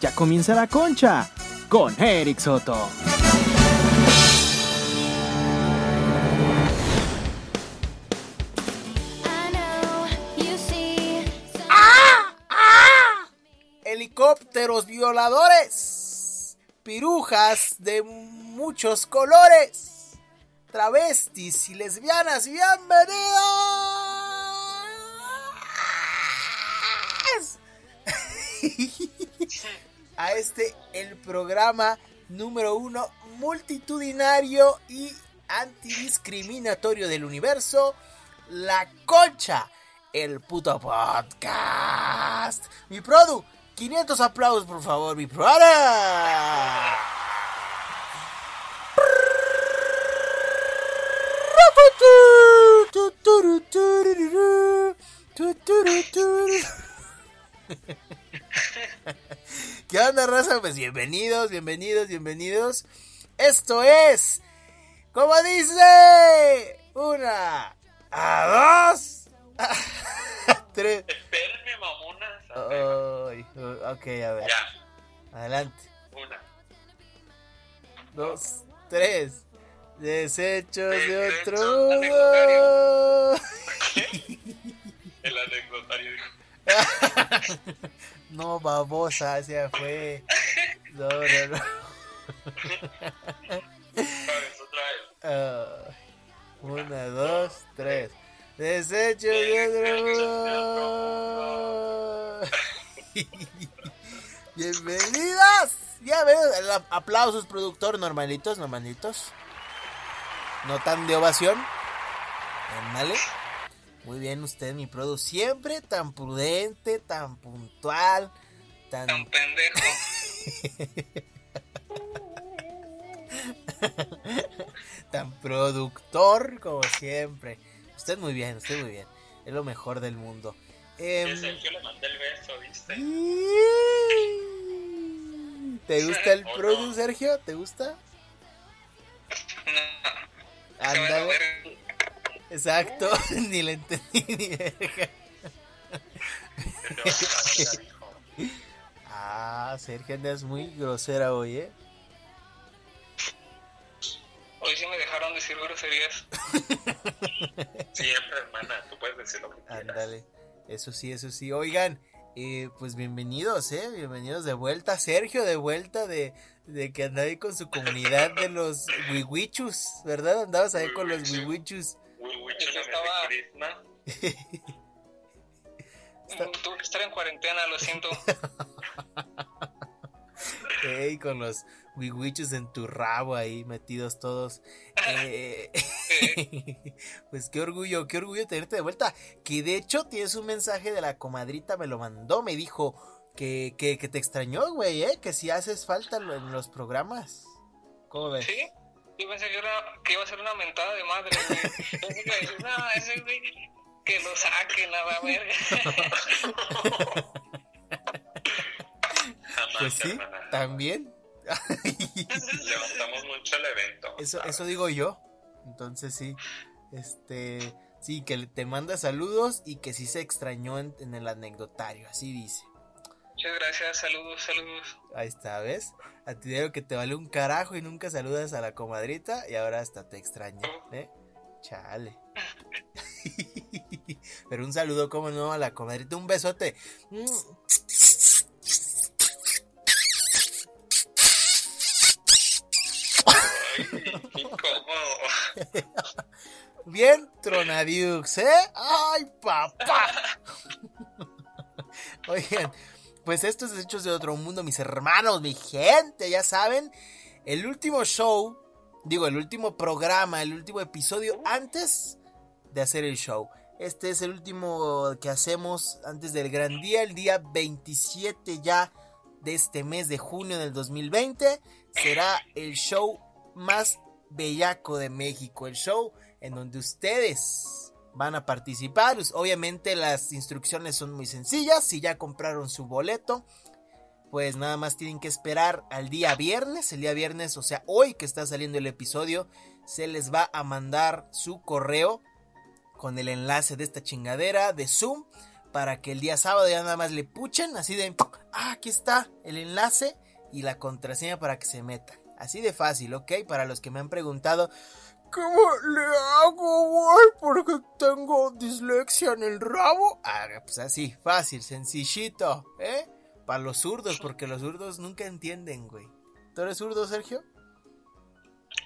Ya comienza la concha con Eric Soto. helicópteros violadores, pirujas de muchos colores, travestis y lesbianas, bienvenidos a este el programa número uno multitudinario y antidiscriminatorio del universo, La Concha, el puto podcast. Mi produ, 500 aplausos, por favor, mi brother. ¿Qué onda, raza? Pues bienvenidos, bienvenidos, bienvenidos. Esto es, como dice, una, a dos, a tres. Espérenme, mamonas. Ay, ok, a ver. Ya, Adelante. una. Dos, tres. Desechos de otro No, babosa, se fue. No, no, no. Otra vez. Ah, una, dos, tres. Desechos de otro mundo. Bienvenidas. Ya ap- aplausos, productor, normalitos, normalitos. No tan de ovación. Muy bien usted, mi produ. Siempre tan prudente, tan puntual, Tan tan... pendejo. tan productor como siempre. Usted muy bien, usted muy bien. Es lo mejor del mundo. Em, Que Sergio le mandé el beso, ¿viste? ¿Te gusta el ¿O no? produ, Sergio? ¿Te gusta? Se van a Ándale. ver. Exacto, ni le entendí ni verga. que te vas a hacer, hijo. Ah, Sergio, andas muy grosera hoy, ¿eh? Hoy sí me dejaron decir groserías. Siempre, hermana. Tú puedes decir lo que quieras. Ándale. Eso sí, eso sí. Oigan, eh, pues bienvenidos, ¿eh? Bienvenidos de vuelta. Sergio, de vuelta de, de que andaba ahí con su comunidad de los wiwichus, ¿verdad? Andabas ahí con los Wiwichus. wiwichus. Estaba- Krishna. Tuve que estar en cuarentena, lo siento. Ey, con los wiwichus en tu rabo ahí metidos todos. Eh, pues qué orgullo, qué orgullo tenerte de vuelta. Que de hecho tienes un mensaje de la comadrita, me lo mandó, me dijo que, que, que te extrañó, güey, ¿eh? Que si haces falta en los programas. ¿Cómo ves? ¿Sí? Yo pensé que, era, que iba a ser una mentada de madre, güey. Pensé que no, ese güey, que lo saquen a la verga. Pues sí, también. Levantamos mucho el evento. Eso, digo yo. Entonces sí. Este. Sí, que te manda saludos y que sí se extrañó en, en el anecdotario. Así dice. Muchas gracias, saludos, saludos. Ahí está, ¿ves? A ti digo que te vale un carajo y nunca saludas a la comadrita y ahora hasta te extraña, ¿eh? Chale. Pero un saludo, como no, a la comadrita. Un besote. Bien, Tronadiux, ¿eh? ¡Ay, papá! Oigan, pues estos hechos de otro mundo, mis hermanos, mi gente, ya saben. El último show, digo, el último programa, el último episodio antes de hacer el show. Este es el último que hacemos antes del gran día, el día 27 ya de este mes de junio del 2020. Será el show más bellaco de México, el show en donde ustedes van a participar. Obviamente las instrucciones son muy sencillas. Si ya compraron su boleto, pues nada más tienen que esperar al día viernes. El día viernes, o sea, hoy que está saliendo el episodio, se les va a mandar su correo con el enlace de esta chingadera de Zoom para que el día sábado ya nada más le puchen así de ah, aquí está el enlace y la contraseña para que se metan. Así de fácil, ¿ok? Para los que me han preguntado, ¿cómo le hago, güey? Porque tengo dislexia en el rabo. Ah, pues así, fácil, sencillito, ¿eh? Para los zurdos, porque los zurdos nunca entienden, güey. ¿Tú eres zurdo, Sergio?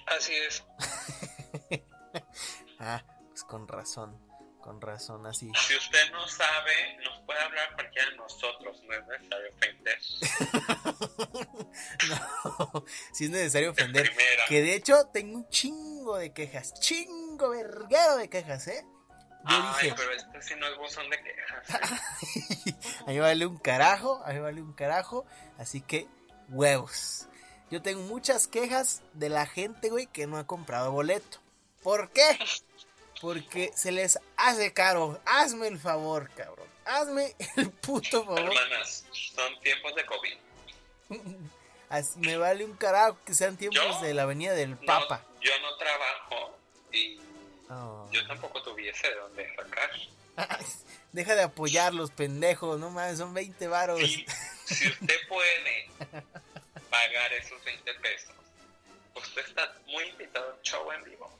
Así es. Ah, pues con razón, con razón, así. Si usted no sabe, nos puede hablar cualquiera de nosotros, no es necesario ofender. No, si es necesario De ofender. Que de hecho tengo un chingo de quejas, chingo verguero de quejas, ¿eh? Yo Ay, dije, pero este sí no es buzón de quejas. a mí vale un carajo, a mí vale un carajo, así que huevos. Yo tengo muchas quejas de la gente, güey, que no ha comprado boleto. ¿Por qué? Porque se les hace caro. Hazme el favor, cabrón. Hazme el puto favor. Hermanas, son tiempos de COVID. Me vale un carajo que sean tiempos ¿Yo? de la avenida del No, Papa. yo no trabajo y Oh. yo tampoco tuviese de dónde sacar. Deja de apoyar los pendejos, no mames, son 20 varos. Si, si usted puede pagar esos 20 pesos, usted está muy invitado a un show en vivo.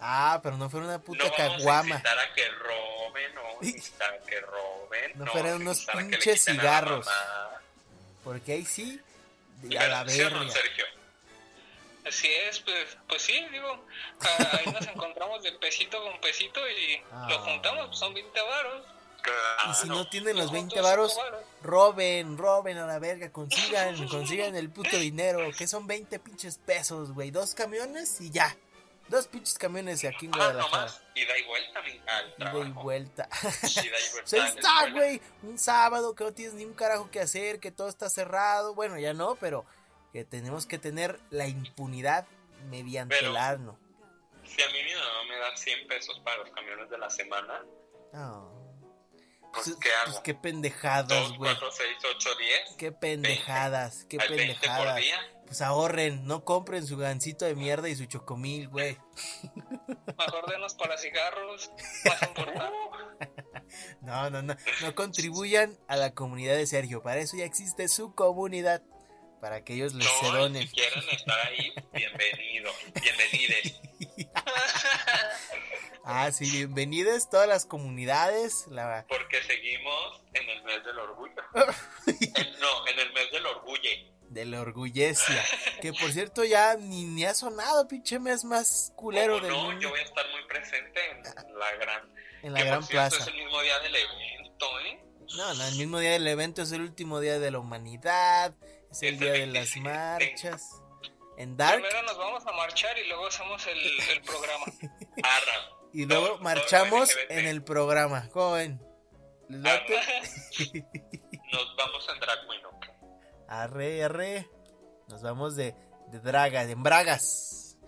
Ah, pero no fuera una puta no vamos a caguama. incitar a que roben, no vamos a que roben. No No, fueran unos pinches cigarros. Porque ahí sí, de- a la ¿sí o no, verga. Sergio? Así es, pues, pues sí, digo, ah, ahí nos encontramos de pesito con pesito y Ah. lo juntamos, pues son 20 varos. Y si no tienen los Yo 20 junto varos, cinco varos. roben, roben a la verga, consigan, consigan el puto dinero, que son 20 pinches pesos, güey. Dos camiones y ya. Dos pinches camiones aquí en Ah, Guadalajara. ida y vuelta al Ida y vuelta. Y vuelta Pues ahí a la está, güey. Un sábado que no tienes ni un carajo que hacer, que todo está cerrado. Bueno, ya no, pero que tenemos que tener la impunidad mediante Pero- el arno. Si a mí mi mamá me da 100 pesos para los camiones de la semana, No. Pues Pues, ¿qué hago? pues qué pendejadas, 2, güey. 4, 6, 8, 10. Qué pendejadas, qué al 20 por pendejadas. día. Pues ahorren, no compren su gancito de mierda y su chocomil, güey. Mejor denos para cigarros, más importante. No, no, no. No contribuyan a la comunidad de Sergio. Para eso ya existe su comunidad. Para que ellos les se No, donen. si quieren estar ahí, bienvenido. Bienvenides. Ah, sí, bienvenidas todas las comunidades. La... Porque seguimos en el mes del orgullo. En- no, en el mes del orgullo. de la orgullecia. Que por cierto ya ni, ni ha sonado, pinche mes más culero ¿Cómo del no? Yo voy a estar muy presente en la gran. En la que, por gran cierto, plaza. Es el mismo día del evento, ¿eh? No, no, el mismo día del evento es el último día de la humanidad. Es el Es el día de las 27. marchas. En Dark. Primero nos vamos a marchar y luego hacemos el, el programa. Arra. Y luego marchamos en el programa. ¿Cómo ven? Nos vamos en drag queen, ¿ok? Arre, arre. Nos vamos de, de dragas, en bragas.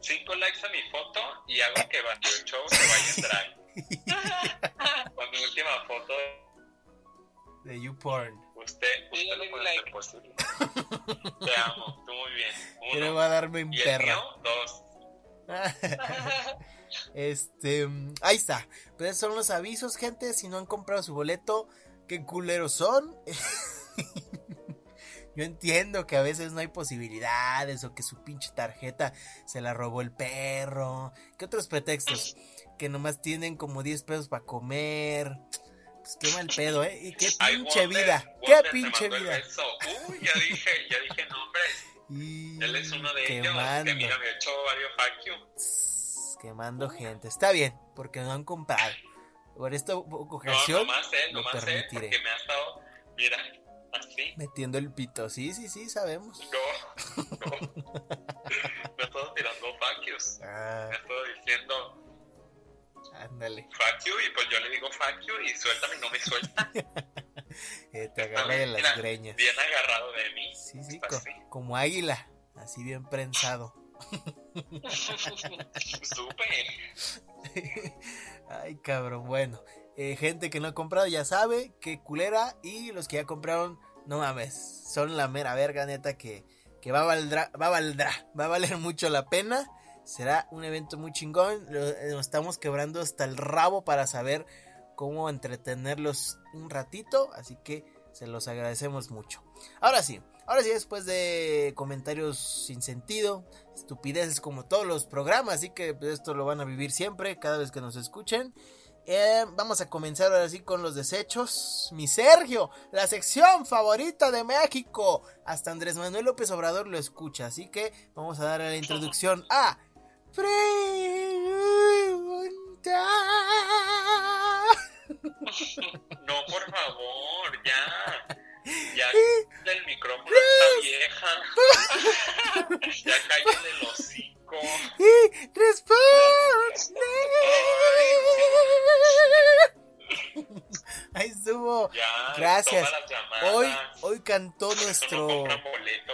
Cinco likes a mi foto y hago que Bandido Show se vaya en drag. Con mi última foto, De YouPorn. usted, usted lo puede like. hacer posible. Te amo, tú muy bien. Yo le Uno. voy a darme mío, dos. Este, mm, ahí está. Pero esos son los avisos, gente. Si no han comprado su boleto, qué culeros son. Yo entiendo que a veces no hay posibilidades o que su pinche tarjeta se la robó el perro. ¿Qué otros pretextos? Que nomás tienen como 10 pesos para comer. Pues qué mal pedo, ¿eh? Y qué Ay, pinche Wonder, vida. Wonder Qué pinche vida. Uy, ya dije, ya dije nombres. Y Él es uno de ellos. Que mira, me hecho varios tss, quemando gente. Está bien, porque no han comprado. Por esta No, ocasión, nomás él, lo nomás él, permitiré. porque me ha estado, mira, así. metiendo el pito. Sí, sí, sí, sabemos. No, no. me ha estado tirando fuck yous. Ah, Me ha estado diciendo ándale. fuck you y pues yo le digo fuck you y suéltame y no me suelta. Eh, te agarra de las greñas. Bien agarrado de mí. Sí, sí, co- así. como águila. Así bien prensado. Súper. Ay, cabrón. Bueno, eh, gente que no ha comprado ya sabe que culera. Y los que ya compraron, no mames. Son la mera verga, neta, que, que va, a va a valdrá. Va a valer mucho la pena. Será un evento muy chingón. Eh, Nos estamos quebrando hasta el rabo para saber cómo entretenerlos un ratito. Así que Se los agradecemos mucho. Ahora sí, ahora sí, después de comentarios sin sentido, estupideces como todos los programas, así que esto lo van a vivir siempre, cada vez que nos escuchen. Eh, vamos a comenzar ahora sí con los desechos. Mi Sergio, la sección favorita de México. Hasta Andrés Manuel López Obrador lo escucha, así que vamos a darle la introducción a Pregunta. No, por favor, ya. Ya el micrófono está vieja. Ya cállate el hocico. Responde. Ahí estuvo. Ya, Gracias. Hoy, hoy cantó no nuestro. boleto.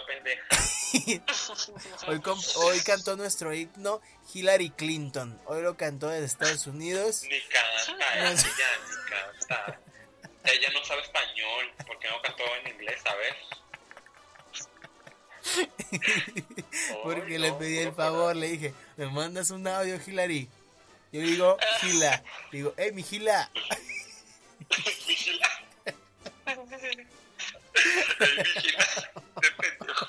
Hoy, hoy cantó nuestro himno Hillary Clinton. Hoy lo cantó desde Estados Unidos. Ni canta, No ni canta. Ella no sabe español, porque no cantó en inglés, ¿sabes? Porque le pedí el no, favor, le dije, ¿me mandas un audio, Hillary? Yo digo, Gila. Digo, eh, mi Gila. Qué pendejo.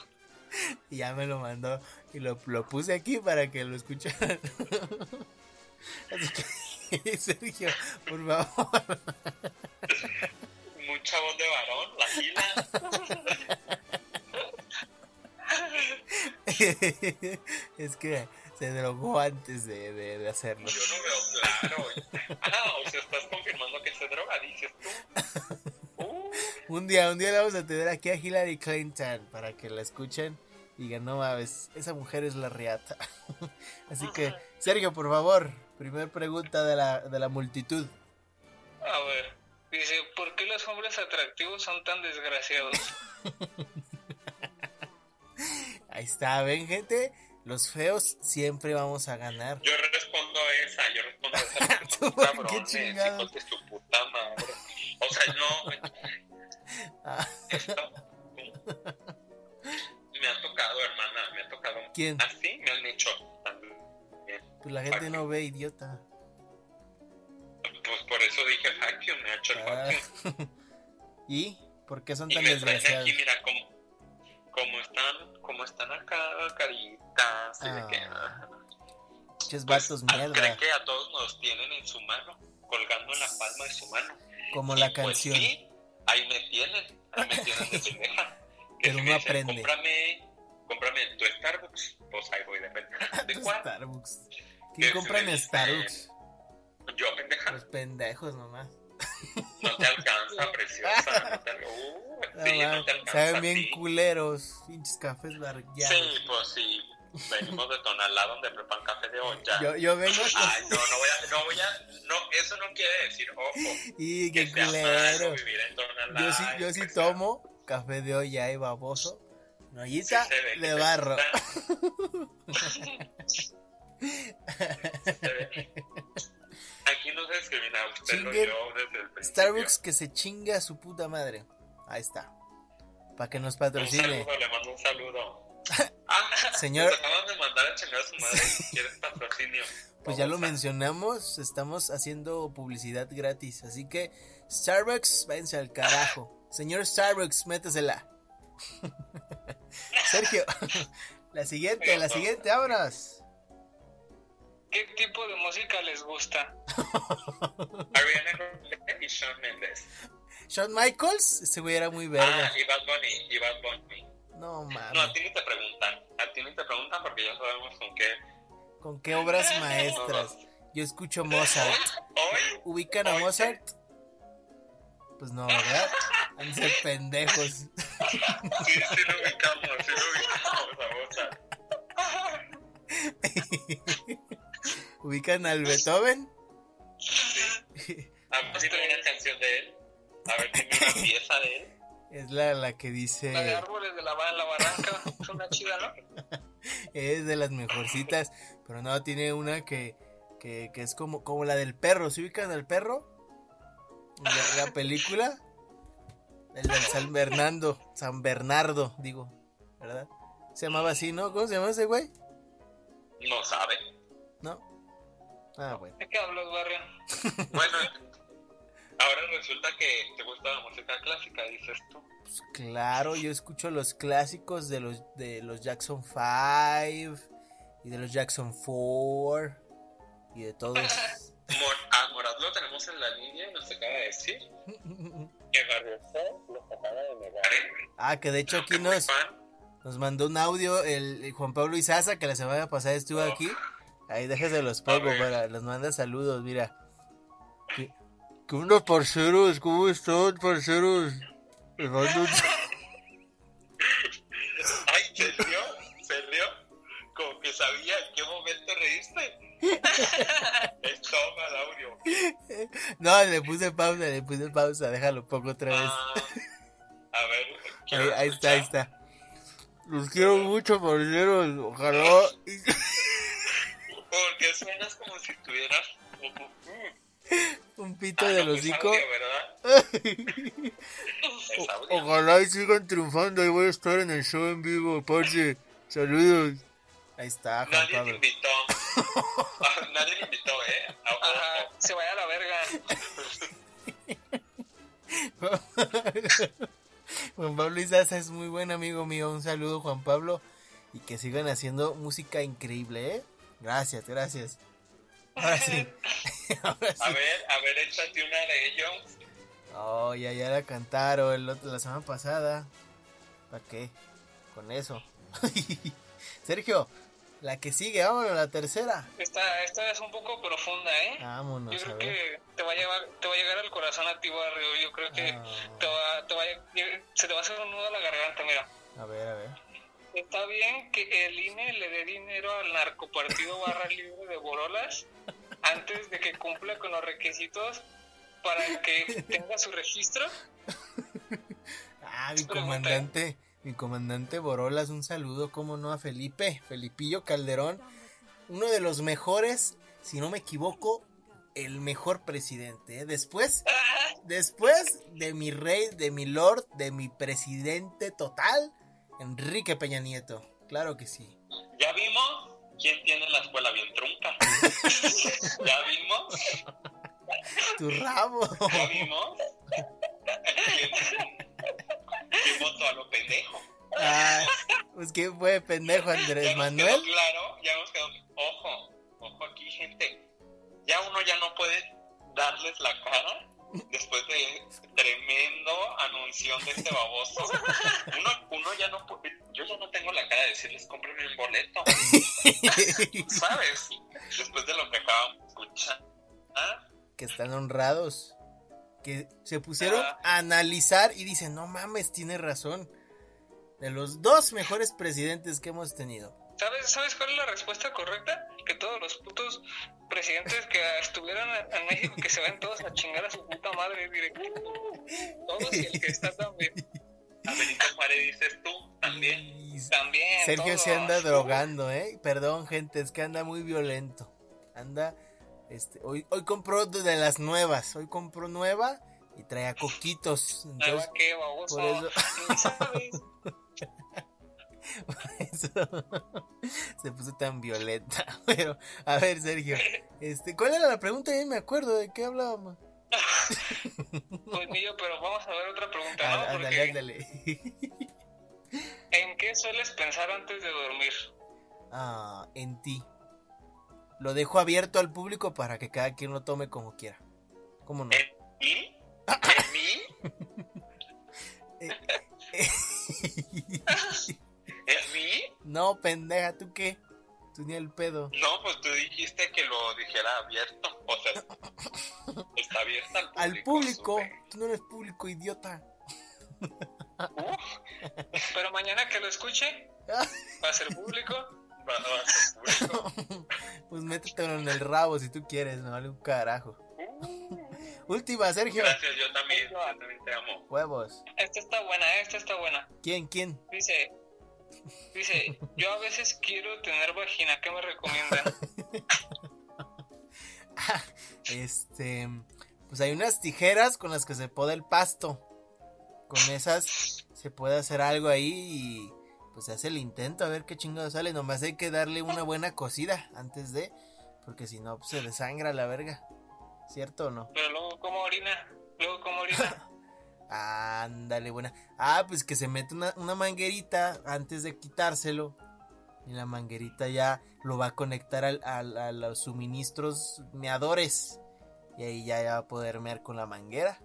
Y ya me lo mandó. Y lo, lo puse aquí para que lo escucharan. Así que, Sergio, por favor. La es que se drogó antes de, de- de hacerlo. Yo no veo claro. Ah, o sea, estás confirmando que se droga, dices tú. Uh, Un día, un día le vamos a tener aquí a Hillary Clinton para que la escuchen y digan, no mames, esa mujer es la riata. Así que, Sergio, por favor, primer pregunta de la, de la multitud. A ver, dice, ¿por qué los hombres atractivos son tan desgraciados? Ahí está, ven gente, los feos siempre vamos a ganar. yo respondo esa, yo respondo esa. porque Tú, son ¿qué hijos de su puta madre. O sea, no. Ah, Esto. Me ha tocado, hermana, me ha tocado. ¿Quién? Así me han hecho también. pues la gente no ve, idiota. Pues eso dije hecho el Ah, you. ¿Y? ¿Por qué son Y tan me desgraciados? aquí, mira, como, como están, como están acá, caritas, y de que, Ah, ah, Muchos pues, vatos ah, mierda, creen que a todos nos tienen en su mano, colgando en la palma de su mano. como Y la pues canción. sí, ahí me tienen, ahí me tienen de pendeja. Pero si no me dicen, aprende. Cómprame, cómprame tu Starbucks, pues ahí voy de pendeja. ¿De cuál? Starbucks. ¿Quién compra en Starbucks? Yo, pendeja, Los pendejos nomás. no te alcanza, preciosa. No te, uh, No sí, no mames, te alcanza. saben bien culeros. Pinches cafés barriados. Sí, pues sí. Venimos de Tonalá donde preparan café de olla. Yo, yo vengo Ay, no, no voy a, no voy a, no, eso no quiere decir, ojo, y que qué sea culero. malo vivir en Tonalá. Yo sí, yo sí tomo café de olla y baboso. Una ollita sí que de barro. Se ve. Desde el. Starbucks que se chinga a su puta madre. Ahí está. Para que nos Un patrocine. saludo, le mando un saludo. Ah, Señor- nos acaban de mandar a chingar a su madre quieres patrocinio. Pues ya lo mencionamos, estamos haciendo publicidad gratis. Así que, Starbucks, váyanse al carajo. Señor Starbucks, métesela. Sergio, la siguiente, la siguiente, vámonos. ¿Qué tipo de música les gusta? Ariana Grande y Shawn Mendes. Shawn Michaels, ese güey era muy Ah, verga. y Bad Bunny, y Bad Bunny. No No, a mames. ti ni te preguntan. A ti ni te preguntan porque ya sabemos con qué. ¿Con qué obras maestras? Yo escucho Mozart. Hoy, ¿Ubican a. Mozart? Pues no, ¿verdad? Han de ser pendejos. sí, sí lo ubicamos, sí lo ubicamos a Mozart. ¿Ubican al Beethoven? A ver, dime una canción de él. A ver, dime una pieza de él. Es la, la que La de dice... árboles de la, la barranca. Es una chida, ¿no? Es de las mejorcitas. Pero no, tiene una que, que, que es como, como la del perro. ¿Se ubican al perro? La, la película. El del San Bernardo. San Bernardo, digo. ¿Verdad? Se llamaba así, ¿no? ¿Cómo se llama ese güey? No sabe. Ah, bueno. ¿De qué hablas, barrio? Bueno, Ahora resulta que te gusta la música clásica, dices tú. Pues claro, yo escucho los clásicos de los de los Jackson 5 y de los Jackson 4 y de todos. Mor a Morat lo tenemos en la línea y nos acaba de decir que Garrison los acaba de negar. ah, que de hecho aquí nos, nos mandó un audio el, el Juan Pablo Izaza que la semana pasada estuvo aquí. Ahí déjese los pongo para los manda saludos, mira. ¿Qué, qué onda, parceros? ¿Cómo están, parceros? Les mando un- Ay, se rió, se rió. Como que sabía en qué momento reíste. Toma el audio. No, le puse pausa, le puse pausa, déjalo poco otra vez. Ah, a ver. Ahí, está, ahí está. Los quiero mucho, parceros. Ojalá. Porque suenas como si tuvieras Un pito Ah, del no, pues hocico. Ojalá y sigan triunfando. Ahí voy a estar en el show en vivo, parce. Saludos. Ahí está, Juan Nadie te Pablo. invitó. Ah, Nadie te invitó, ¿eh? A- ojo. Ajá, se vaya a la verga. Juan Pablo Izaza es muy buen amigo mío. Un saludo, Juan Pablo. Y que sigan haciendo música increíble, ¿eh? Gracias, gracias. Ahora sí. Ahora sí. A ver, a ver, échate una de ellos. Oh, ya, ya la cantaron el otro- la semana pasada. ¿Para qué? Con eso. Sergio, la que sigue, vámonos, la tercera. Esta, esta es un poco profunda, ¿eh? Vámonos, Yo creo que te va a llevar, te va a llegar al corazón a ti, barrio. Yo creo que Ah. te va, te va a- se te va a hacer un nudo a la garganta, mira. A ver, a ver. Está bien que el INE le dé dinero al narcopartido barra libre de Borolas antes de que cumpla con los requisitos para que tenga su registro. Ah, mi comandante, mi comandante Borolas, un saludo, como no, a Felipe, Felipillo Calderón, uno de los mejores, si no me equivoco, el mejor presidente. ¿eh? Después, después de mi rey, de mi lord, de mi presidente total, Enrique Peña Nieto. Claro que sí. ¿Ya vimos quién tiene la escuela bien trunca? ¿Ya vimos? Tu rabo. ¿Ya vimos? ¿Quién, quién votó a lo pendejo? Ah, pues que fue pendejo Andrés Ya nos Manuel. quedó claro, ya nos quedó. Ojo, ojo aquí, gente. Ya uno ya no puede darles la cara después de tremendo anunción de este baboso. Uno, uno ya no puede. Yo ya no tengo la cara de decirles cómprenme un boleto. ¿Sabes? Después de lo que acabamos de escuchar. ¿Ah? que están honrados, que se pusieron Ah. a analizar y dicen, no mames, tiene razón. De los dos mejores presidentes que hemos tenido. ¿Sabes, ¿Sabes cuál es la respuesta correcta? Que todos los putos presidentes que estuvieron en México, que se ven todos a chingar a su puta madre. Diré, todos y el que está también. Benito Juárez dices tú también. También. Sergio se anda drogando, ¿eh? Perdón, gente, es que anda muy violento. Anda, este, hoy, hoy compró de las nuevas, hoy compró nueva y traía coquitos. Entonces, que baboso. por eso- Ni sabes. eso se puso tan violenta. Pero, a ver, Sergio, este, ¿cuál era la pregunta? Ya me acuerdo de qué hablábamos. Pues yo, pero vamos a ver otra pregunta, Ah, ¿no? Ándale, Porque ándale. ¿en qué sueles pensar antes de dormir? Ah, en ti. Lo dejo abierto al público para que cada quien lo tome como quiera. ¿Cómo no? ¿En mí? ¿En mí? No, pendeja, ¿tú qué? Tú ni el pedo. No, pues tú dijiste que lo dijera abierto. O sea, está abierta al público. Al público. Tú no eres público, idiota. Pero mañana que lo escuche, va a ser público. Va- va a ser público. Pues métetelo en el rabo si tú quieres, me vale un carajo. Última, Sergio. Gracias, yo también, yo también te amo. Huevos. Esta está buena, esta está buena. ¿Quién, quién? Dice, dice, yo a veces quiero tener vagina, ¿qué me recomiendan? Este, pues hay unas tijeras con las que se poda el pasto. Con esas se puede hacer algo ahí y pues se hace el intento a ver qué chingado sale. Nomás hay que darle una buena cocida antes de, porque si no pues, se desangra la verga. ¿Cierto o no? Pero luego, ¿cómo orina? Luego, ¿cómo orina? Ándale, buena. Ah, pues que se mete una, una manguerita antes de quitárselo. Y la manguerita ya lo va a conectar al, al- a los suministros meadores. Y ahí ya va a poder mear con la manguera.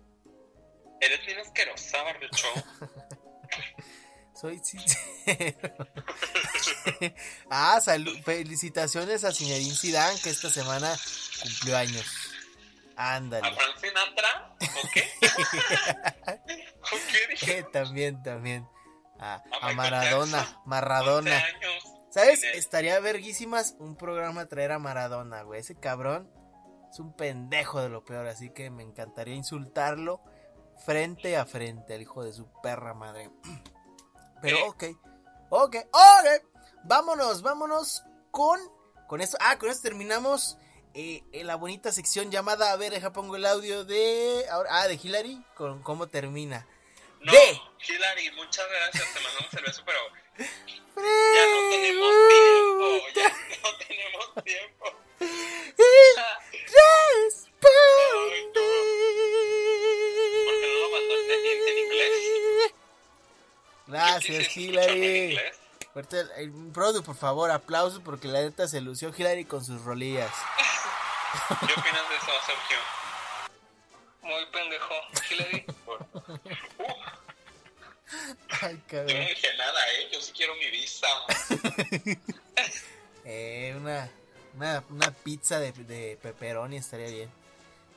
Eres bien asquerosa, Barrucho. Soy sincero. ah, salud. Felicitaciones a Zinedine Zidane que esta semana cumplió años. ¿A Ándale. Frank Sinatra? ¿O qué? ¿O qué dije? Eh, también, también. A, A a Maradona. Maradona. 11 años. ¿Sabes? Estaría verguísimas un programa traer a Maradona, güey. Ese cabrón es un pendejo de lo peor, así que me encantaría insultarlo frente a frente al hijo de su perra madre. Pero Eh. ok, ok, ok. Vámonos, vámonos con, con esto. Ah, con esto terminamos eh, en la bonita sección llamada, a ver, deja pongo el audio de, ahora, ah, de Hillary, con cómo termina. No, De. Hilary, muchas gracias, te mandamos el beso, pero ya no tenemos tiempo, ya no tenemos tiempo. ¿Por qué no lo mandó en, en- en inglés? Gracias, Hillary. Fuerte, el, Produ, por favor, aplausos porque la neta se lució Hillary con sus rolillas. ¿Qué opinas de eso, Sergio? Muy pendejo. Hillary. Ay, Yo no cabrón. dije nada, ¿eh? Yo sí quiero mi visa. Eh, una, una, una pizza de, de pepperoni estaría bien.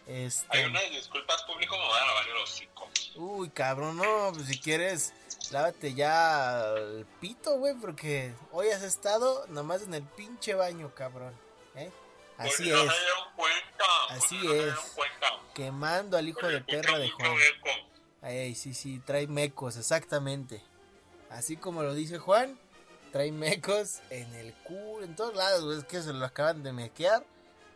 Este, Hay unas disculpas público, me van a lavar el hocico. Uy, cabrón, no, pues si quieres, lávate ya el pito, güey, porque hoy has estado nomás en el pinche baño, cabrón. ¿eh? Así no es, cuenta. Así no es. quemando al hijo Porque de perra de Juan. Ay, sí, sí, trae mecos, exactamente. Así como lo dice Juan, trae mecos en el culo, en todos lados, es que se lo acaban de mequear.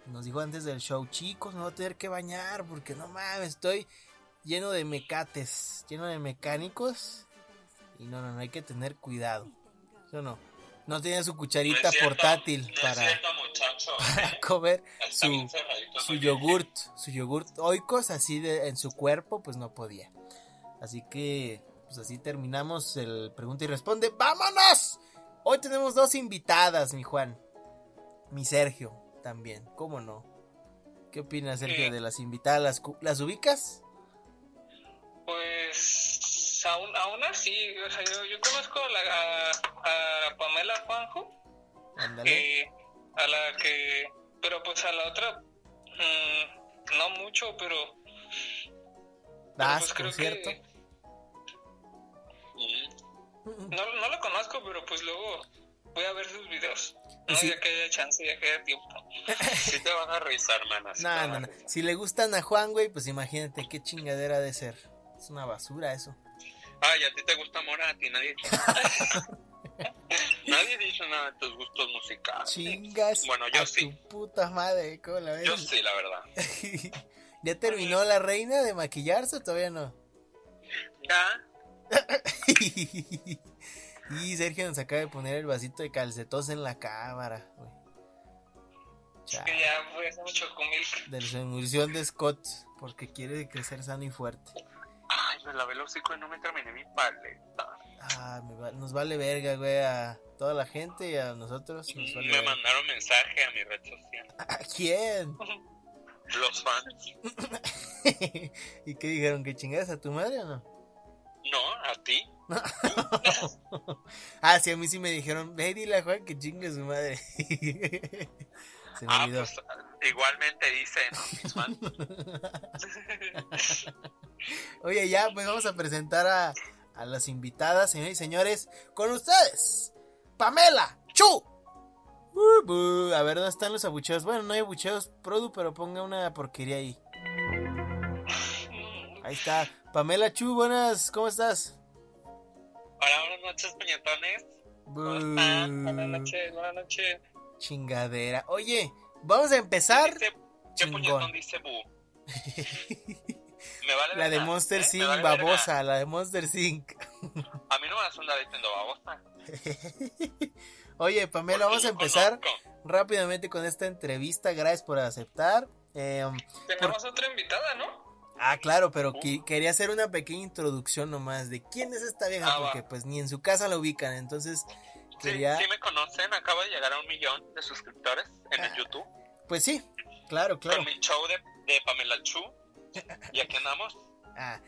Nos dijo antes del show, chicos, me voy a tener que bañar porque no mames, estoy lleno de mecates, lleno de mecánicos. Y no, no, no, hay que tener cuidado. ¿Sí no? No tiene su cucharita cierto, portátil no para, cierto, para comer su, su yogurt, su yogurt oikos así de, en su cuerpo, pues no podía. Así que, pues así terminamos el pregunta y responde. ¡Vámonos! Hoy tenemos dos invitadas, mi Juan. Mi Sergio también, ¿cómo no? ¿Qué opinas, Sergio, Sí. de las invitadas? ¿Las, las ubicas? Pues aún, aún así, o sea, yo, yo conozco a, la, a, a Pamela Juanjo, que, a la que, pero pues a la otra, mm, no mucho, pero, pero Das pues creo concierto. que Mm. no, no la conozco, pero pues luego voy a ver sus videos, ¿no? Sí. ya que haya chance, ya que haya tiempo. Sí te van a revisar, mana. sí te No, van no, a no. revisar. Si le gustan a Juan, güey, pues imagínate qué chingadera de ser. Es una basura eso. Ay, a ti te gusta Morati, nadie dice nada. nadie dice nada de tus gustos musicales. Chingas Bueno, yo a sí. tu puta madre, ¿cómo la ves? Yo sí, la verdad. ¿Ya terminó la reina de maquillarse o todavía no? Ya, y Sergio nos acaba de poner el vasito de calcetos en la cámara, güey. Chale, Que ya a hacer mucho comilk. De la emulsión de Scott, porque quiere crecer sano y fuerte. Ay, me lavé el hocico y no me terminé mi paleta. Ah, me va- nos vale verga, güey, a toda la gente y a nosotros. Nos vale Me verga. mandaron mensaje a mi red social. ¿A quién? Los fans. ¿Y qué dijeron? ¿Que chingas a tu madre o no? No, a ti. ah, sí, a mí sí me dijeron, ve dile a Juan que chingue a su madre. Se me Ah, olvidó. pues igualmente dicen. Oye, ya, pues vamos a presentar a, a las invitadas, señores y señores, con ustedes, Pamela Chu. Uh. A ver, ¿dónde están los abucheos? Bueno, no hay abucheos, Produ, pero ponga una porquería ahí. Ahí está. Pamela Chu, buenas, ¿cómo estás? Hola, buenas noches, puñetones. ¿Cómo están? Buenas noches, buenas noches. Chingadera. Oye, vamos a empezar. Dice- ¿Qué Chingón. puñetón dice Bu? Me vale La de Monster ¿eh? Sync, vale verga. babosa, la de Monster Sync. A mí no me vas a andar diciendo babosa. Oye, Pamela, vamos a empezar conozco. rápidamente con esta entrevista. Gracias por aceptar. Eh, Tenemos otra invitada, ¿no? Ah, claro, pero que- quería hacer una pequeña introducción nomás de quién es esta vieja, Ah, va. porque pues ni en su casa la ubican, entonces quería... sí me conocen, acabo de llegar a un millón de suscriptores en el Ah. YouTube. Pues sí, claro, claro. Con mi show de, de Pamela Chu. Y aquí andamos. Ah,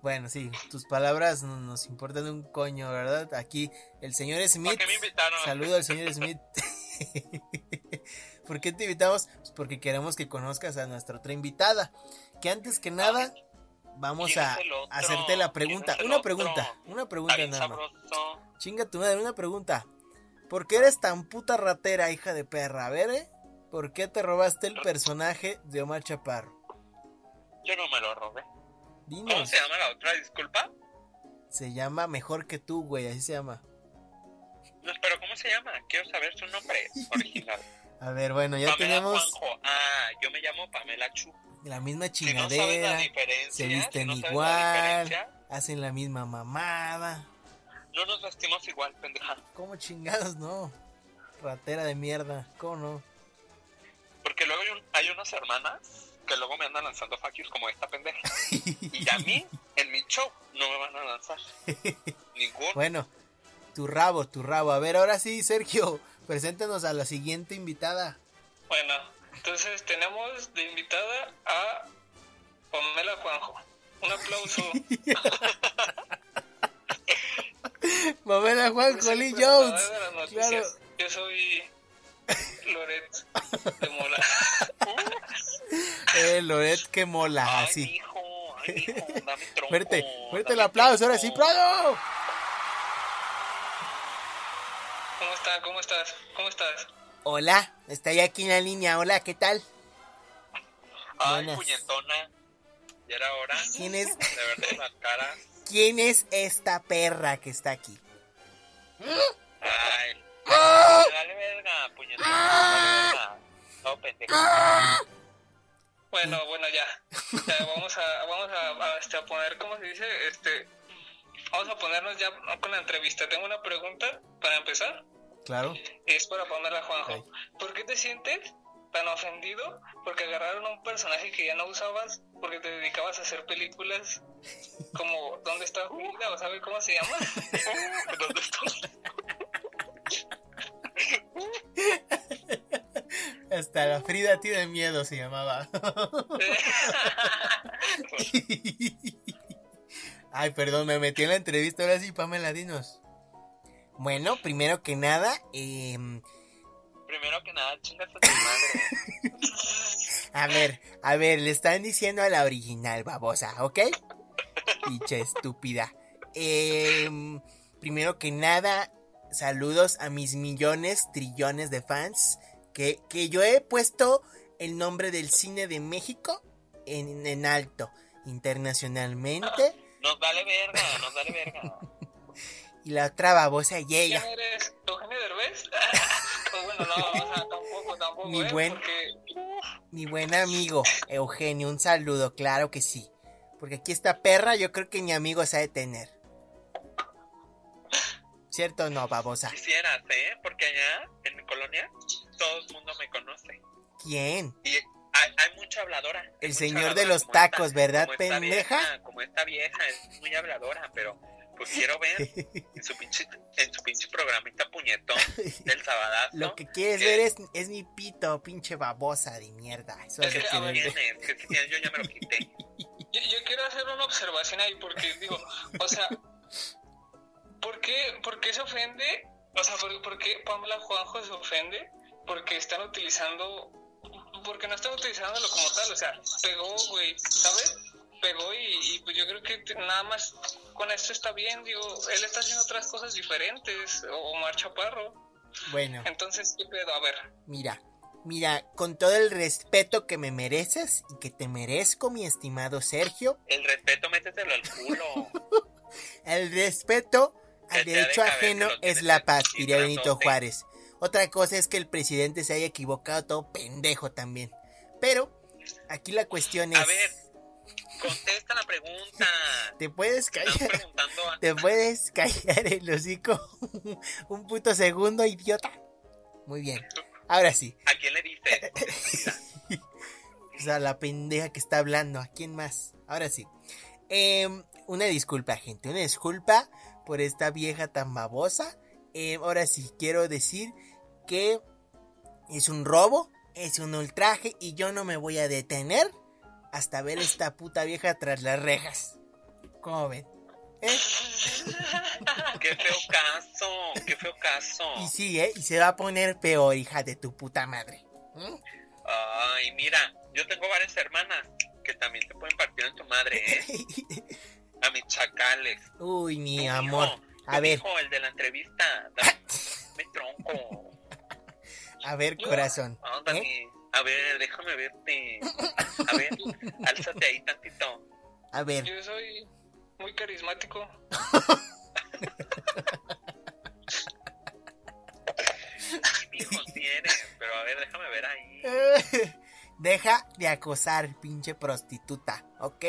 bueno, sí, tus palabras no- nos importan un coño, ¿verdad? Aquí el señor Smith. qué me invitaron? Saludo al señor Smith. ¿Por qué te invitamos? Pues porque queremos que conozcas a nuestra otra invitada. Que antes que nada, vamos ¿Quién a otro? hacerte la ¿Quién pregunta. Una pregunta, una pregunta nada más. sabroso. Chinga tu madre, una pregunta. ¿Por qué eres tan puta ratera, hija de perra? A ver, ¿eh? ¿Por qué te robaste el personaje de Omar Chaparro? Yo no me lo robé. ¿Cómo se llama la otra? Disculpa. Se llama Mejor que tú, güey, así se llama. No, pero ¿cómo se llama? Quiero saber su nombre original. A ver, bueno, ya Pamela tenemos Juanjo. Ah, yo me llamo Pamela Chu. la misma Si no sabes la chingadera, se visten si no sabes la igual, hacen la misma mamada. No nos vestimos igual, pendeja. ¿Cómo chingados no? Ratera de mierda, ¿cómo no? Porque luego hay, un- hay unas hermanas que luego me andan lanzando fuck yous como esta pendeja. Y a mí, en mi show, no me van a lanzar. Ningún. Bueno, tu rabo, tu rabo. A ver, ahora sí, Sergio, preséntanos a la siguiente invitada. Bueno, entonces tenemos de invitada a Pamela Juanjo. Un aplauso. Mamela Juan presentadora Jones. Claro. Yo soy Loret de Mola. Eh, Loret, que mola, Ay, así. mijo, ay, mijo, dame tronco. Fuerte, fuerte el aplauso, ahora sí. Prado. ¿Cómo estás? ¿Cómo estás? ¿Cómo estás? Hola, estoy aquí en la línea. Hola, ¿qué tal? Ay, Buenas. puñetona. Ya era hora ¿Quién es, de verte la cara. ¿Quién es esta perra que está aquí? Ay. Dale verga. Dale verga. No, pendejo. Bueno, bueno, ya. Ya, vamos a, vamos a, a, este, a poner, ¿cómo se dice? Este, vamos a ponernos ya con la entrevista. Tengo una pregunta para empezar. Claro. Es para Pamela Juanjo. Ok. ¿Por qué te sientes tan ofendido porque agarraron a un personaje que ya no usabas porque te dedicabas a hacer películas como ¿Dónde está Frida? ¿O sabe cómo se llama? ¿Dónde estás? Hasta la Frida tiene miedo, se llamaba. Ay, perdón, me metí en la entrevista. Ahora sí, Pamela, dinos. Bueno, primero que nada, em, Primero que nada, chingas a tu madre. a ver, a ver, le están diciendo a la original, babosa, ¿ok? Picha estúpida. Em, primero que nada, saludos a mis millones, trillones de fans. Que, que yo he puesto el nombre del cine de México en, en alto, internacionalmente. Nos vale verga, nos vale verga. Y la otra babosa y ¿Quién eres? ¿Eugenio Derbez? Bueno, no, o sea, tampoco, tampoco, Mi ¿eh? buen- Porque Mi buen amigo Eugenio, un saludo, claro que sí. Porque aquí esta perra yo creo que ni amigos ha de tener. ¿Cierto o no, babosa? Quisieras, ¿eh? Porque allá, en mi colonia, todo el mundo me conoce. ¿Quién? Y hay, hay mucha habladora. hay El mucha señor de los esta- tacos, ¿verdad, como esta pendeja? vieja, como esta vieja, es muy habladora, pero pues quiero ver en su pinche, en su pinche programita puñetón del sabadazo. Lo que quieres ver es, es mi pito, pinche babosa de mierda. Eso es ¿Qué lo que ver, ver. tienes? ¿Qué tienes? Yo ya me lo quité. yo, yo quiero hacer una observación ahí porque digo, o sea, ¿por qué, por qué se ofende? O sea, ¿por, por qué Pamela Juanjo se ofende? Porque están utilizando, porque no están utilizándolo como tal, o sea, pegó, güey, ¿sabes? Pegó y, y pues yo creo que nada más con esto está bien, digo, él está haciendo otras cosas diferentes, o Omar Chaparro. Bueno, Entonces, ¿qué pedo? A ver, mira, mira, con todo el respeto que me mereces y que te merezco, mi estimado Sergio, El respeto, métetelo al culo. el respeto al derecho ajeno es la paz, diría Benito. Juárez. Otra cosa es que el presidente se haya equivocado, todo pendejo también. Pero aquí la cuestión es... A ver, contesta la pregunta. ¿Te puedes callar? ¿Te puedes callar el hocico un puto segundo, idiota? Muy bien. Ahora sí. ¿A quién le dices? O sea, la pendeja que está hablando. ¿A quién más? ahora sí. Em, una disculpa, gente, una disculpa por esta vieja tan babosa. Em, ahora sí, quiero decir que es un robo, es un ultraje y yo no me voy a detener hasta ver esta puta vieja tras las rejas. ¿Cómo ven? ¿Eh? Qué feo caso, qué feo caso. Y sí, ¿eh? Y se va a poner peor, hija de tu puta madre. ¿Mm? Ay, mira, yo tengo varias hermanas que también te pueden partir en tu madre, ¿eh? A mis chacales. Uy, mi Tu amor. hijo, A tu ver, hijo, el de la entrevista. Dame, me tronco. a ver, corazón. ¿eh? A ver, déjame verte. A ver, álzate ahí tantito. A ver, Yo soy muy carismático. Pero a ver, déjame ver ahí. Deja de acosar, pinche prostituta, ¿ok?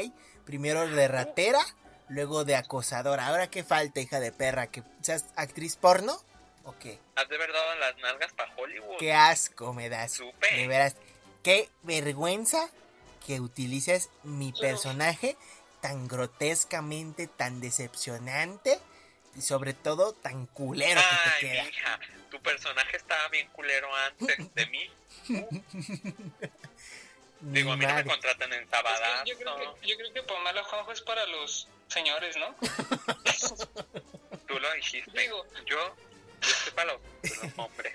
Primero de ratera, luego de acosadora. Ahora qué falta, hija de perra, que seas actriz porno, ¿o qué? Has de haber dado las nalgas para Hollywood. Qué asco me das. Supe. De veras, qué vergüenza que utilices mi personaje tan grotescamente, tan decepcionante y sobre todo tan culero que te Ay, queda. mija, tu personaje estaba bien culero antes de mí. Digo, a mí no me contratan en Es Sabadazo. que yo, creo que, yo creo que Pamela Juanjo es para los señores, ¿no? Tú lo dijiste. Digo- yo, los, los hombres.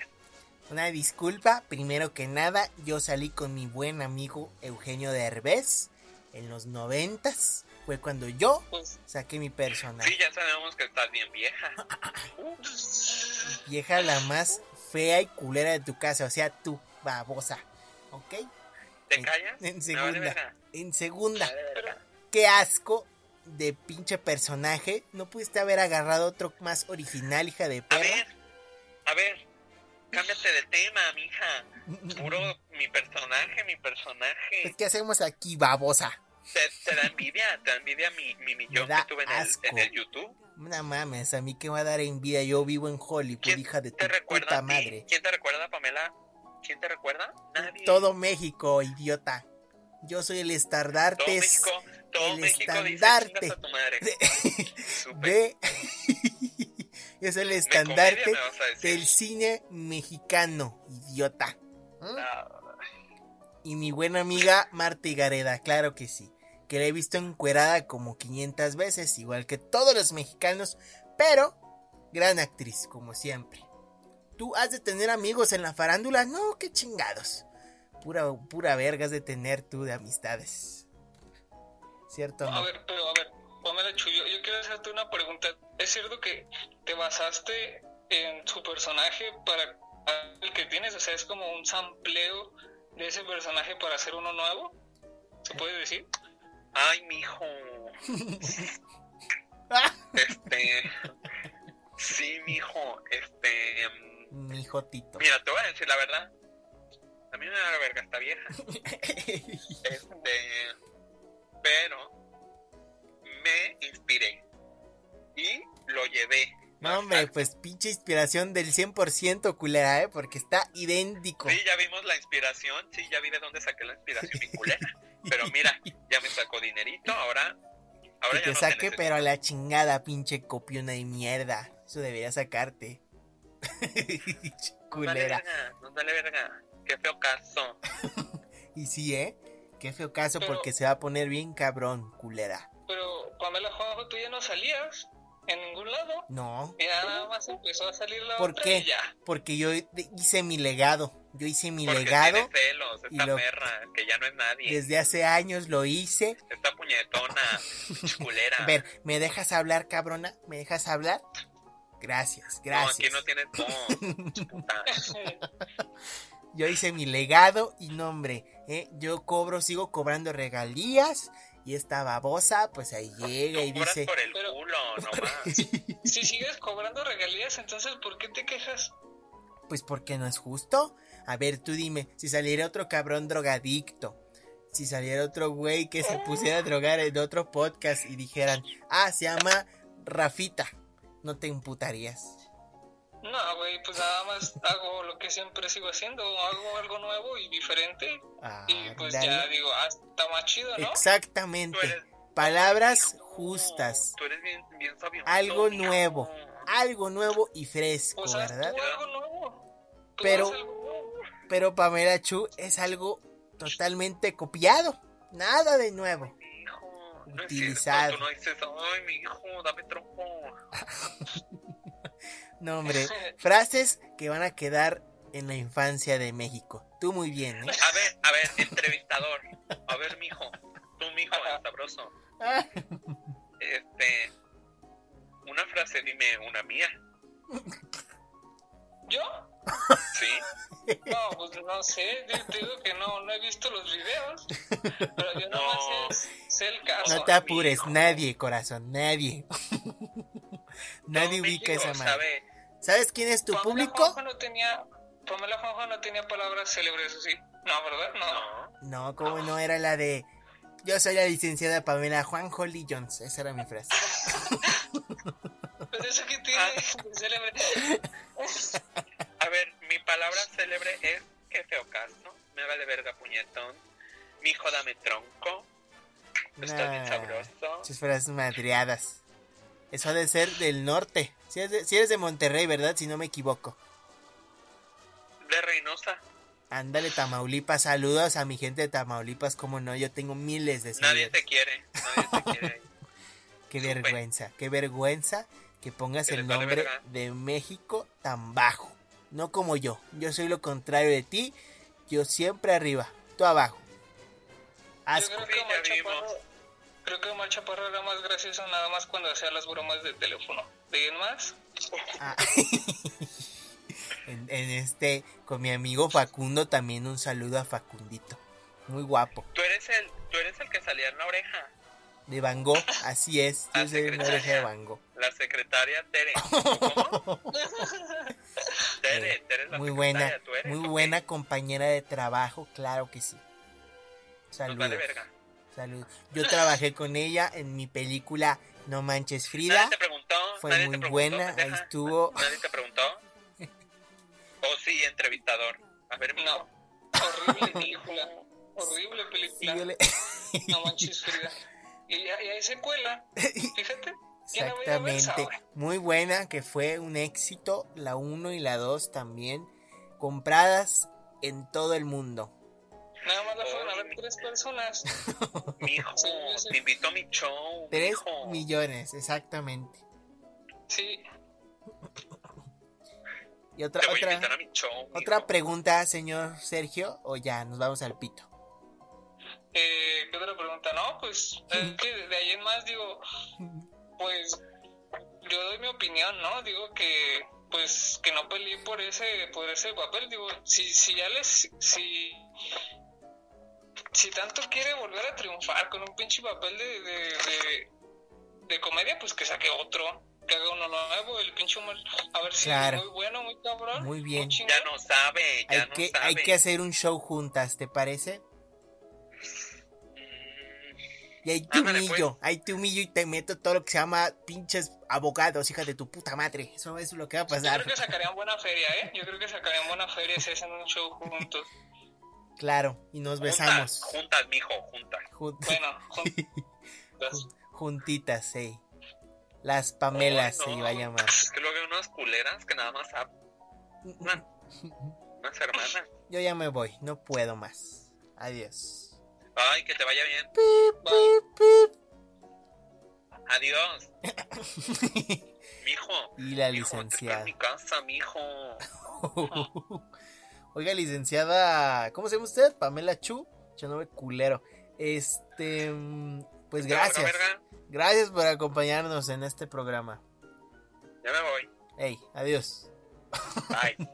Una disculpa, primero que nada, yo salí con mi buen amigo Eugenio Derbez en los noventas. Fue cuando yo Pues saqué mi personaje. Sí, ya sabemos que estás bien vieja. Vieja la más fea y culera de tu casa, o sea, tú, babosa. ¿Ok? ¿Te En- callas? En segunda. En segunda. vale. Qué asco de pinche personaje. ¿No pudiste haber agarrado otro más original, hija de A perra? ver, a ver, cámbiate de tema, mija. Puro mi personaje, mi personaje. Pues, ¿qué hacemos aquí, babosa? ¿Te, te da envidia? ¿Te da envidia mi, mi millón Me que tuve en el, en el YouTube? No mames, a mí que va a dar envidia. Yo vivo en Hollywood, ¿Quién hija de tu ¿Te recuerda puta madre. ¿Quién te recuerda, Pamela? ¿Quién te recuerda? Nadie. Todo México, idiota. Yo soy el Todo estandarte México, todo el México dice estandarte chingas a tu madre. Supe. de... Soy el estandarte del cine mexicano, idiota. ¿Mm? Ah, Y mi buena amiga Marta Gareda, claro que sí. Que la he visto encuerada como 500 veces, igual que todos los mexicanos, pero gran actriz, como siempre. ¿Tú has de tener amigos en la farándula? No, qué chingados. Pura, pura verga has de tener tú de amistades. ¿Cierto? A ver, pero a ver, Pamela Chu, yo, yo quiero hacerte una pregunta. ¿Es cierto que te basaste en su personaje para el que tienes? O sea, es como un sampleo de ese personaje para hacer uno nuevo. ¿Se puede decir? Ay, mijo. Este. Sí, mijo. Este. mm, Mi jotito. Mira, te voy a decir la verdad. A mí me da la verga esta vieja. Este. Pero. Me inspiré. Y lo llevé. No, hombre, pues pinche inspiración del 100% culera, ¿eh? Porque está idéntico. Sí, ya vimos la inspiración. Sí, ya vi de dónde saqué la inspiración, mi culera. Pero mira, ya me sacó dinerito. Ahora. Ahora Que ya te no saque, pero a la chingada, pinche copiona de mierda. Eso debería sacarte. Pinche Nos vale Culera. verga, vale verga. Qué feo caso. Y sí, ¿eh? Qué feo caso Pero- porque se va a poner bien cabrón, culera. Pero, Pamela Juanjo, tú ya no salías en ningún lado. No, Y ya nada más empezó a salir la ¿Por otra qué? y ya. porque yo hice mi legado. Yo hice mi Porque legado. tiene celos, y esta lo- perra, que ya no es nadie. Desde hace años lo hice. Esta puñetona, culera. A ver, ¿me dejas hablar, cabrona? ¿Me dejas hablar? Gracias, No, gracias. aquí no tienes puta. Yo hice mi legado y no, hombre, ¿eh? yo cobro, sigo cobrando regalías y esta babosa pues ahí llega y dice, por el Pero- culo, nomás. Si sigues cobrando regalías, entonces ¿por qué te quejas? pues porque no es justo. A ver, tú dime, si saliera otro cabrón drogadicto, si saliera otro güey que se pusiera a drogar en otro podcast y dijeran, ah, se llama Rafita, no te imputarías. No, güey, pues nada más hago lo que siempre sigo haciendo, hago algo nuevo y diferente. Ah, Y pues dale. ya digo, ah, está más chido, ¿no? Exactamente. eres, Palabras justas. Tú eres bien, bien sabio. Algo nuevo. Algo nuevo y fresco, O sea, ¿verdad? tú algo nuevo. Tú Pero- algo nuevo. Pero Pamela Chu es algo totalmente copiado. Nada de nuevo. Hijo, no es Utilizado. cierto, tú no dices, ay, mi hijo, dame trompo. No, hombre. Frases que van a quedar en la infancia de México. Tú muy bien, ¿eh? A ver, a ver, entrevistador. A ver, mijo. Tú, mijo, el sabroso. Este. Una frase, dime una mía. ¿Yo? ¿Sí? No, pues no sé. Yo te digo que no, no he visto los videos. Pero yo No. nomás sé, sé el caso. No te apures, nadie, corazón, nadie. nadie No, ubica México esa madre. sabe- ¿Sabes quién es tu Pamela público? Juanjo no tenía. Pamela Juanjo no tenía palabras célebres así. No, ¿verdad? No. No. No, como no era la de. Yo soy la licenciada Pamela Juan Holly Jones. Esa era mi frase. Pero eso que tiene de célebre. A ver, mi palabra célebre es que feo caso. Me vale verga puñetón. Mi hijo dame tronco. Estás bien Nah, sabroso. Sus frases madreadas. Eso ha de ser del norte. Si eres, de, si eres de Monterrey, ¿verdad? Si no me equivoco. De Reynosa. Ándale, Tamaulipas. Saludos a mi gente de Tamaulipas. Como no, yo tengo miles de Nadie seguidores. te quiere. Nadie te quiere. Qué Supe. vergüenza. Qué vergüenza que pongas Que el vale nombre de México tan bajo. No como yo. Yo soy lo contrario de ti. Yo siempre arriba. Tú abajo. Yo Asco. creo Sí, que ya Omar vimos. Creo que Omar Chaparro era más gracioso nada más cuando hacía las bromas de teléfono. ¿De quién más? Ah. en, en este, con mi amigo Facundo, también un saludo a Facundito. Muy guapo. Tú eres el, tú eres el que salía en la oreja. De Van Gogh, así es. Yo soy una secretaria. oreja de Van Gogh. La secretaria Tere. ¿Cómo? Tere, Eh, Tere es la muy secretaria, buena, ¿tú eres muy buena compañera de trabajo, claro que sí. Nos Saludos. vale verga. Saludos. Yo trabajé con ella en mi película No Manches Frida. Nadie te preguntó. Fue nadie muy te preguntó, buena, ahí estuvo. Nadie te preguntó. O sí, entrevistador. A ver. No. Horrible película. Horrible película. Síguele. No manches, Frida. Y, y hay secuela. Fíjate. ¿Quién la voy a ver, Exactamente. Muy buena, que fue un éxito. La 1 y la 2 también. Compradas en todo el mundo. Nada más la fueron a ver tres personas. Mijo, Sí, sí. te invito a mi show. 3 mijo. millones, exactamente. Sí. Y otra, Te voy otra, a mi show. otra mijo. pregunta, señor Sergio, o ya nos vamos al pito. Eh, ¿Qué otra pregunta? No, pues es que de ahí en más digo, pues yo doy mi opinión, ¿no? Digo que pues que no peleé por ese por ese papel, digo, si si ya les si si tanto quiere volver a triunfar con un pinche papel de de, de, de comedia, pues que saque otro, que haga uno nuevo, el pinche humor, a ver si Claro. es muy bueno, muy cabrón, Muy bien. Ya no sabe, ya Hay no que, sabe. hay que hacer un show juntas, ¿te parece? Y ahí te Ándale, humillo, pues. ahí te humillo y te meto todo lo que se llama pinches abogados, hija de tu puta madre. Eso es lo que va a Yo pasar. creo que sacarían buena feria, ¿eh? Yo creo que sacarían buena feria si hacen un show juntos. Claro, y nos Juntas, besamos. juntas, mijo, juntas. Jun- Bueno, juntos. juntitas, sí. Las Pamelas se no. iba a llamar. Es que luego hay unas culeras que nada más hablan. Unas hermanas. Yo ya me voy, no puedo más. Adiós. Ay, que te vaya bien. Bye. Adiós. Mijo. Y la mijo, licenciada. en mi casa, mijo. Oiga, licenciada, ¿cómo se llama usted? Pamela Chu, yo no culero. Este, pues gracias. Gracias por acompañarnos en este programa. Ya me voy. Hey, adiós. Bye.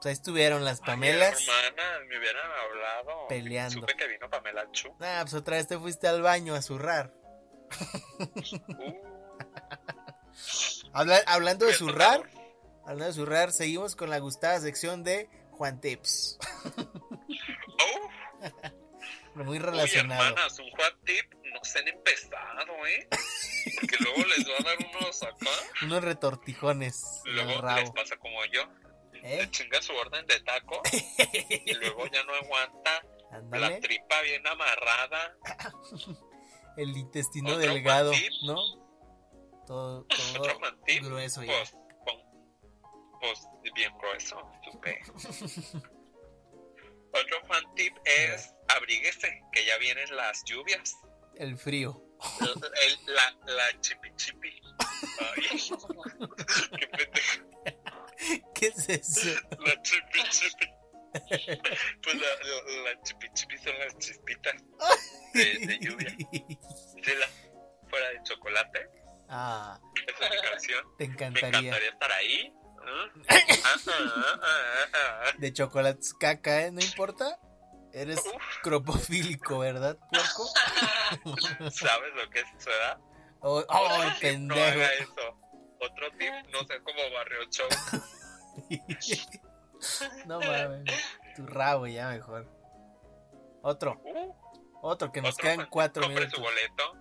Pues ahí estuvieron las Pamelas. Ay, hermanas, me hubieran hablado. Peleando. Supe que vino Pamela Chu. Ah, pues otra vez te fuiste al baño a zurrar. Uh, Habla- hablando de Perdón, zurrar. Hablando de zurrar, seguimos con la gustada sección de Juan Tips. Uh, Muy uy, relacionado. hermanas, un hot tip no se han empezado, ¿eh? Porque luego les va a dar unos acá. Unos retortijones Luego les pasa como yo. ¿Eh? Le chinga su orden de taco. y luego ya no aguanta La Ándale. tripa bien amarrada. El intestino delgado, Juan Tip. ¿no? Todo, todo grueso ya. Pues, con- pues bien grueso, supe. Otro fan tip es abríguese, que ya vienen las lluvias. El frío. El- el- la, la chipi chipi. Ay, qué pendejo. ¿Qué es eso? La chipi chipi. Pues la, la, la chipi chipi son las chispitas de, de lluvia. La, fuera de chocolate. Ah, Esa es canción. te Me encantaría estar ahí. De chocolates caca, ¿eh? ¿No importa? Eres cropofílico, ¿verdad, puerco? ¿Sabes lo que es eso, verdad? Oh, oh, el No pendejo. haga eso. Otro tip, no sé cómo barrio show. No mames. Tu rabo ya mejor. Otro, Uh, otro que nos otro quedan cuatro minutos. su boleto.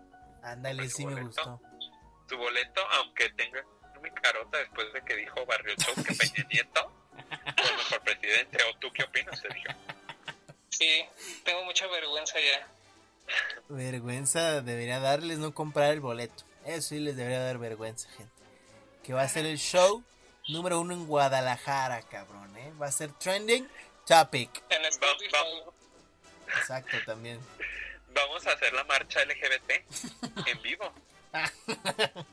Ándale, sí me boleto. gustó. Su boleto, aunque tenga mi carota después de que dijo Barrio Show que Peña Nieto fue el mejor presidente. ¿O tú qué opinas, Sergio? Sí, tengo mucha vergüenza ya. Vergüenza debería darles no comprar el boleto. Eso sí les debería dar vergüenza, gente. Que va a ser el show número uno en Guadalajara, cabrón, ¿eh? Va a ser trending topic. En vamos. Exacto, también. Vamos a hacer la marcha LGBT en vivo.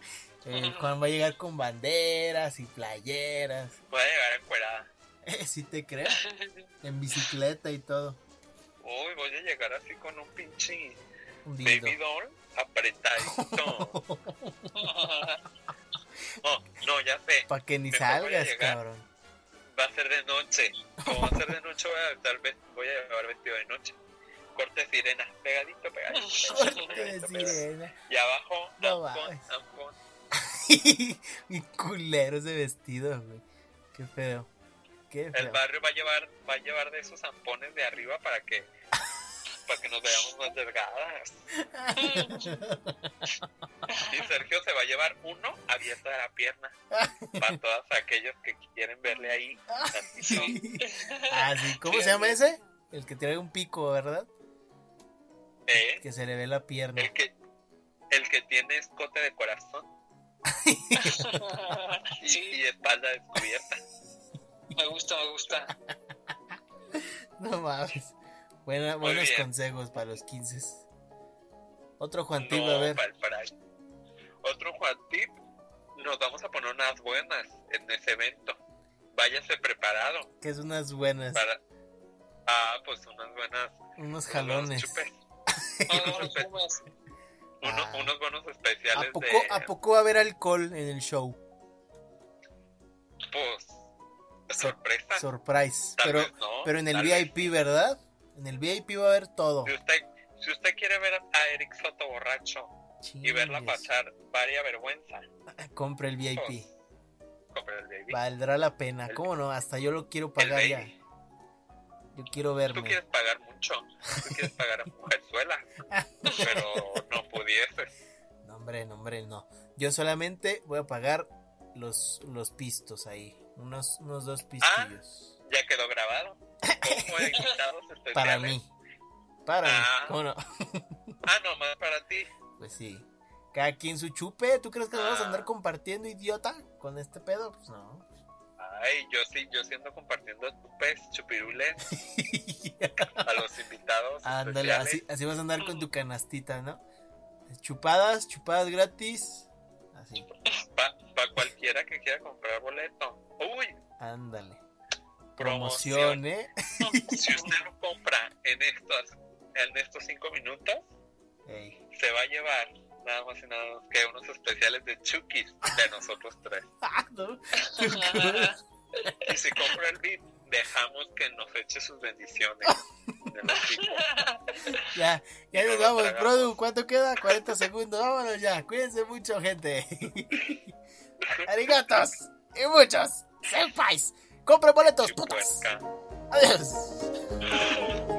El Juan va a llegar con banderas y playeras. Voy a llegar encuerada. Eh, sí te creo. En bicicleta y todo. Uy, voy a llegar así con un pinche baby doll apretadito. Oh, no, ya sé. Para que ni Mejor salgas, cabrón. Va a ser de noche. Como va a ser de noche, voy a, estar ve- voy a llevar vestido de noche. Corte sirena, pegadito, pegadito. pegadito, pegadito, pegadito. sirena. Y abajo, No. Mi culero ese vestido, güey. Qué feo. Qué El barrio va a llevar, va a llevar de esos zampones de arriba para que, para que nos veamos más delgadas. Y Sergio se va a llevar uno abierto de la pierna. Para todos aquellos que quieren verle ahí. Sí. Ah, sí. ¿Cómo se llama ese? El que tiene un pico, ¿verdad? ¿Eh? Que se le ve la pierna. El que, el que tiene escote de corazón y, Sí, y espalda descubierta. me gusta, me gusta. No mames. Buena, buenos bien. consejos para los 15. Otro Juan No, Tip, a ver. para. Otro Juan Tip, nos vamos a poner unas buenas en ese evento. Váyase preparado Que es unas buenas. para... Ah, pues unas buenas... Unos unos jalones. chupes. No, no, no fumes. Uno- Ah. unos buenos especiales ¿A poco, de... ¿A poco va a haber alcohol en el show? Pues... Sorpresa. Surprise. Tal Pero, vez no, pero en el tal vez. VIP, ¿verdad? En el VIP va a haber todo. Si usted, si usted quiere ver a Eric Soto borracho y verla Chingues. pasar varia vergüenza, Compre el VIP. pues, compre el baby. Valdrá la pena. El- ¿Cómo no? Hasta yo lo quiero pagar ya. Yo quiero Tú verme. quieres pagar mucho, tú quieres pagar a mujerzuela, pero no pudieses. No, hombre, no, hombre, no. Yo solamente voy a pagar los, los pistos ahí. Unos, unos dos pistillos. Ya quedó grabado. Especiales. Para mí. Para Ah. mí. ¿Cómo no? Ah, no, más para ti. Pues sí. Cada quien su chupe. ¿Tú crees que nos vamos a andar Ah. compartiendo, idiota? Con este pedo? Pues no. Ay, yo sí, yo siendo compartiendo chupes, chupirules a los invitados Ándale, así, así vas a andar con tu canastita, ¿no? Chupadas, chupadas gratis. Así, Para cualquiera que quiera comprar boleto. Uy, ándale. Promoción. Promoción, ¿eh? si usted lo compra en estos, en estos cinco minutos, Ey. se va a llevar nada más y nada menos que unos especiales de Chukis de nosotros tres. Ah, ¿no? Y si compra el VIP, dejamos que nos eche sus bendiciones. Ya, ya nos vamos. Produ. ¿Cuánto queda? 40 segundos. Vámonos ya. Cuídense mucho, gente. Arigatos. Y muchos. Senpais. Compren boletos, putos. Chupuesca. Adiós.